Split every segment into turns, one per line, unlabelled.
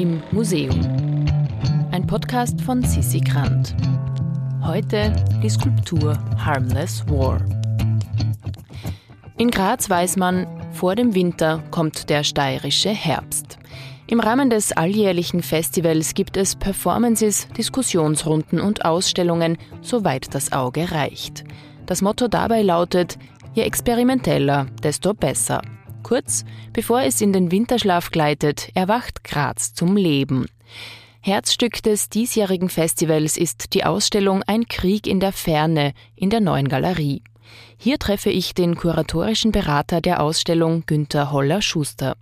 Im Museum. Ein Podcast von Sissi Grant. Heute die Skulptur Harmless War. In Graz weiß man, vor dem Winter kommt der steirische Herbst. Im Rahmen des alljährlichen Festivals gibt es Performances, Diskussionsrunden und Ausstellungen, soweit das Auge reicht. Das Motto dabei lautet, je experimenteller, desto besser. Kurz, bevor es in den Winterschlaf gleitet, erwacht Graz zum Leben. Herzstück des diesjährigen Festivals ist die Ausstellung Ein Krieg in der Ferne in der neuen Galerie. Hier treffe ich den kuratorischen Berater der Ausstellung Günther Holler-Schuster.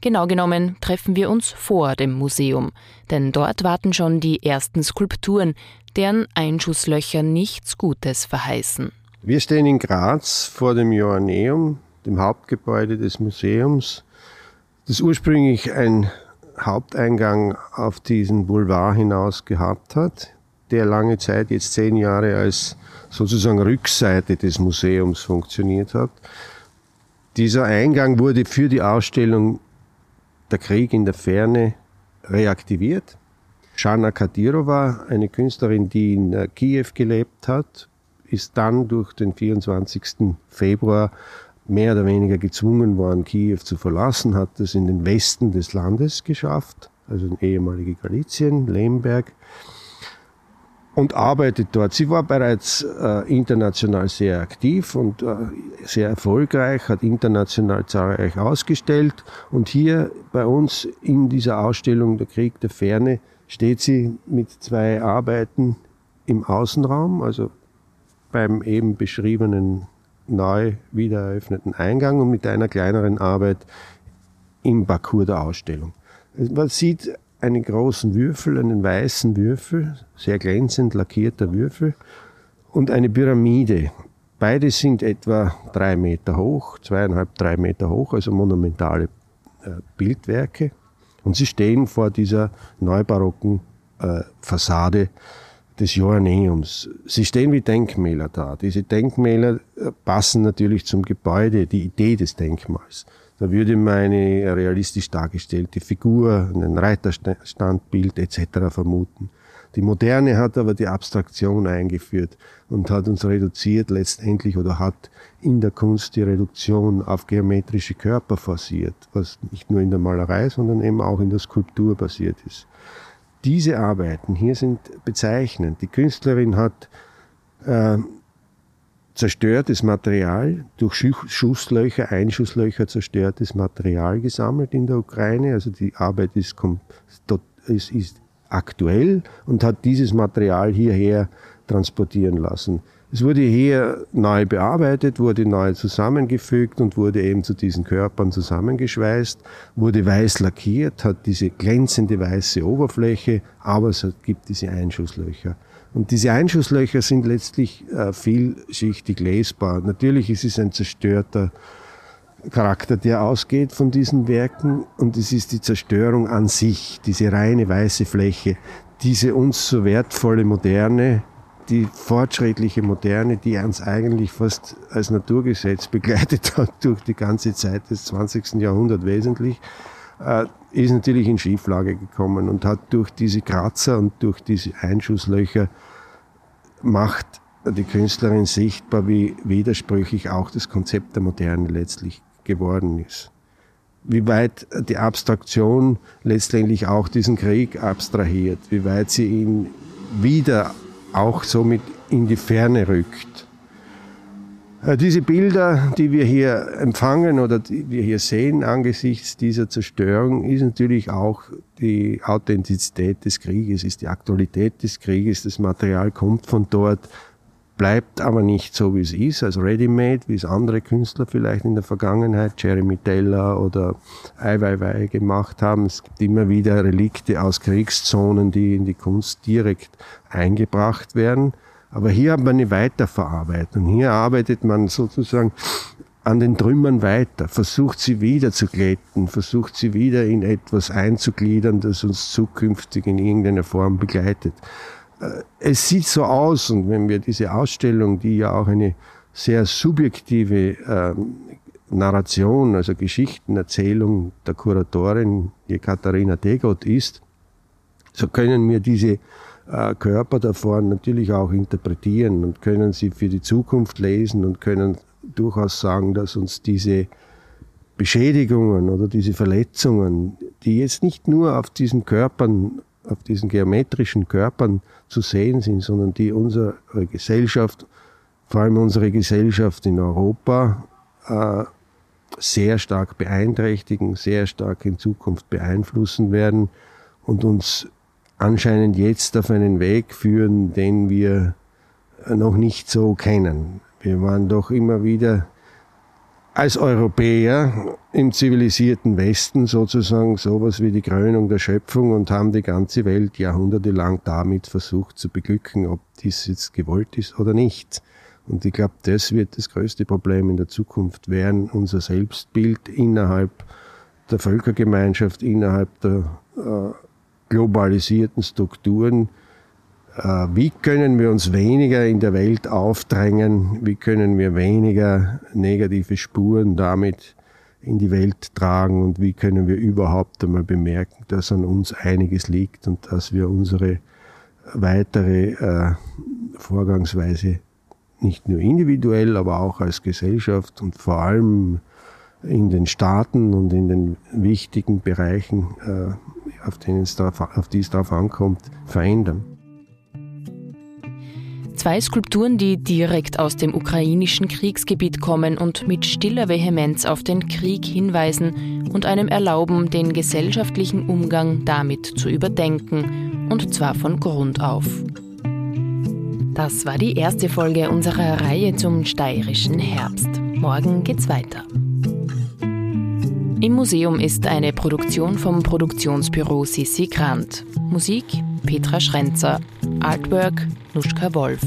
Genau genommen treffen wir uns vor dem Museum, denn dort warten schon die ersten Skulpturen, deren Einschusslöcher nichts Gutes verheißen.
Wir stehen in Graz vor dem Joanneum, dem Hauptgebäude des Museums, das ursprünglich ein Haupteingang auf diesen Boulevard hinaus gehabt hat, der lange Zeit, jetzt zehn Jahre, als sozusagen Rückseite des Museums funktioniert hat. Dieser Eingang wurde für die Ausstellung Der Krieg in der Ferne reaktiviert. Shana Kadirova, eine Künstlerin, die in äh, Kiew gelebt hat, ist dann durch den 24. Februar mehr oder weniger gezwungen worden, Kiew zu verlassen, hat es in den Westen des Landes geschafft, also in ehemalige Galizien, Lemberg, und arbeitet dort. Sie war bereits äh, international sehr aktiv und äh, sehr erfolgreich, hat international zahlreich ausgestellt. Und hier bei uns in dieser Ausstellung Der Krieg der Ferne steht sie mit zwei Arbeiten im Außenraum, also beim eben beschriebenen neu wieder eröffneten Eingang und mit einer kleineren Arbeit im Parcours der Ausstellung. Man sieht einen großen Würfel, einen weißen Würfel, sehr glänzend lackierter Würfel und eine Pyramide. Beide sind etwa drei Meter hoch, zweieinhalb, drei Meter hoch, also monumentale äh, Bildwerke. Und sie stehen vor dieser neubarocken äh, Fassade des Joanneums. Sie stehen wie Denkmäler da. Diese Denkmäler äh, passen natürlich zum Gebäude, die Idee des Denkmals. Da würde man eine realistisch dargestellte Figur, ein Reiterstandbild etc. vermuten. Die Moderne hat aber die Abstraktion eingeführt und hat uns reduziert letztendlich oder hat in der Kunst die Reduktion auf geometrische Körper forciert, was nicht nur in der Malerei, sondern eben auch in der Skulptur passiert ist. Diese Arbeiten hier sind bezeichnend. Die Künstlerin hat äh, zerstörtes Material, durch Schusslöcher, Einschusslöcher zerstörtes Material gesammelt in der Ukraine. Also die Arbeit ist, ist, ist aktuell und hat dieses Material hierher transportieren lassen. Es wurde hier neu bearbeitet, wurde neu zusammengefügt und wurde eben zu diesen Körpern zusammengeschweißt, wurde weiß lackiert, hat diese glänzende weiße Oberfläche, aber es gibt diese Einschusslöcher. Und diese Einschusslöcher sind letztlich äh, vielschichtig lesbar. Natürlich ist es ein zerstörter Charakter, der ausgeht von diesen Werken und es ist die Zerstörung an sich, diese reine weiße Fläche, diese uns so wertvolle Moderne, die fortschrittliche Moderne, die uns eigentlich fast als Naturgesetz begleitet hat durch die ganze Zeit des 20. Jahrhunderts wesentlich, äh, ist natürlich in Schieflage gekommen und hat durch diese Kratzer und durch diese Einschusslöcher macht die Künstlerin sichtbar, wie widersprüchlich auch das Konzept der Moderne letztlich geworden ist. Wie weit die Abstraktion letztendlich auch diesen Krieg abstrahiert, wie weit sie ihn wieder auch somit in die Ferne rückt. Äh, diese Bilder, die wir hier empfangen oder die wir hier sehen angesichts dieser Zerstörung, ist natürlich auch die Authentizität des Krieges, ist die Aktualität des Krieges. Das Material kommt von dort, bleibt aber nicht so, wie es ist, also ready-made, wie es andere Künstler vielleicht in der Vergangenheit, Jeremy Teller oder Ai Weiwei gemacht haben. Es gibt immer wieder Relikte aus Kriegszonen, die in die Kunst direkt eingebracht werden. Aber hier hat man eine Weiterverarbeitung. Hier arbeitet man sozusagen an den Trümmern weiter, versucht sie wieder zu glätten, versucht sie wieder in etwas einzugliedern, das uns zukünftig in irgendeiner Form begleitet. Es sieht so aus, und wenn wir diese Ausstellung, die ja auch eine sehr subjektive äh, Narration, also Geschichtenerzählung der Kuratorin, Katharina Degot ist, so können wir diese äh, Körper davor natürlich auch interpretieren und können sie für die Zukunft lesen und können durchaus sagen, dass uns diese Beschädigungen oder diese Verletzungen, die jetzt nicht nur auf diesen Körpern, auf diesen geometrischen Körpern zu sehen sind, sondern die unsere Gesellschaft, vor allem unsere Gesellschaft in Europa, äh, sehr stark beeinträchtigen, sehr stark in Zukunft beeinflussen werden und uns anscheinend jetzt auf einen Weg führen, den wir noch nicht so kennen. Wir waren doch immer wieder als Europäer im zivilisierten Westen sozusagen sowas wie die Krönung der Schöpfung und haben die ganze Welt jahrhundertelang damit versucht zu beglücken, ob dies jetzt gewollt ist oder nicht. Und ich glaube, das wird das größte Problem in der Zukunft werden, unser Selbstbild innerhalb der Völkergemeinschaft, innerhalb der äh, globalisierten Strukturen. Äh, wie können wir uns weniger in der Welt aufdrängen? Wie können wir weniger negative Spuren damit in die Welt tragen? Und wie können wir überhaupt einmal bemerken, dass an uns einiges liegt und dass wir unsere weitere äh, Vorgangsweise nicht nur individuell, aber auch als Gesellschaft und vor allem in den Staaten und in den wichtigen Bereichen, äh, auf, denen es drauf, auf die es darauf ankommt, verändern.
Zwei Skulpturen, die direkt aus dem ukrainischen Kriegsgebiet kommen und mit stiller Vehemenz auf den Krieg hinweisen und einem erlauben, den gesellschaftlichen Umgang damit zu überdenken, und zwar von Grund auf. Das war die erste Folge unserer Reihe zum steirischen Herbst. Morgen geht's weiter. Im Museum ist eine Produktion vom Produktionsbüro Sissi Grant. Musik Petra Schrenzer. Artwork Nuschka Wolf.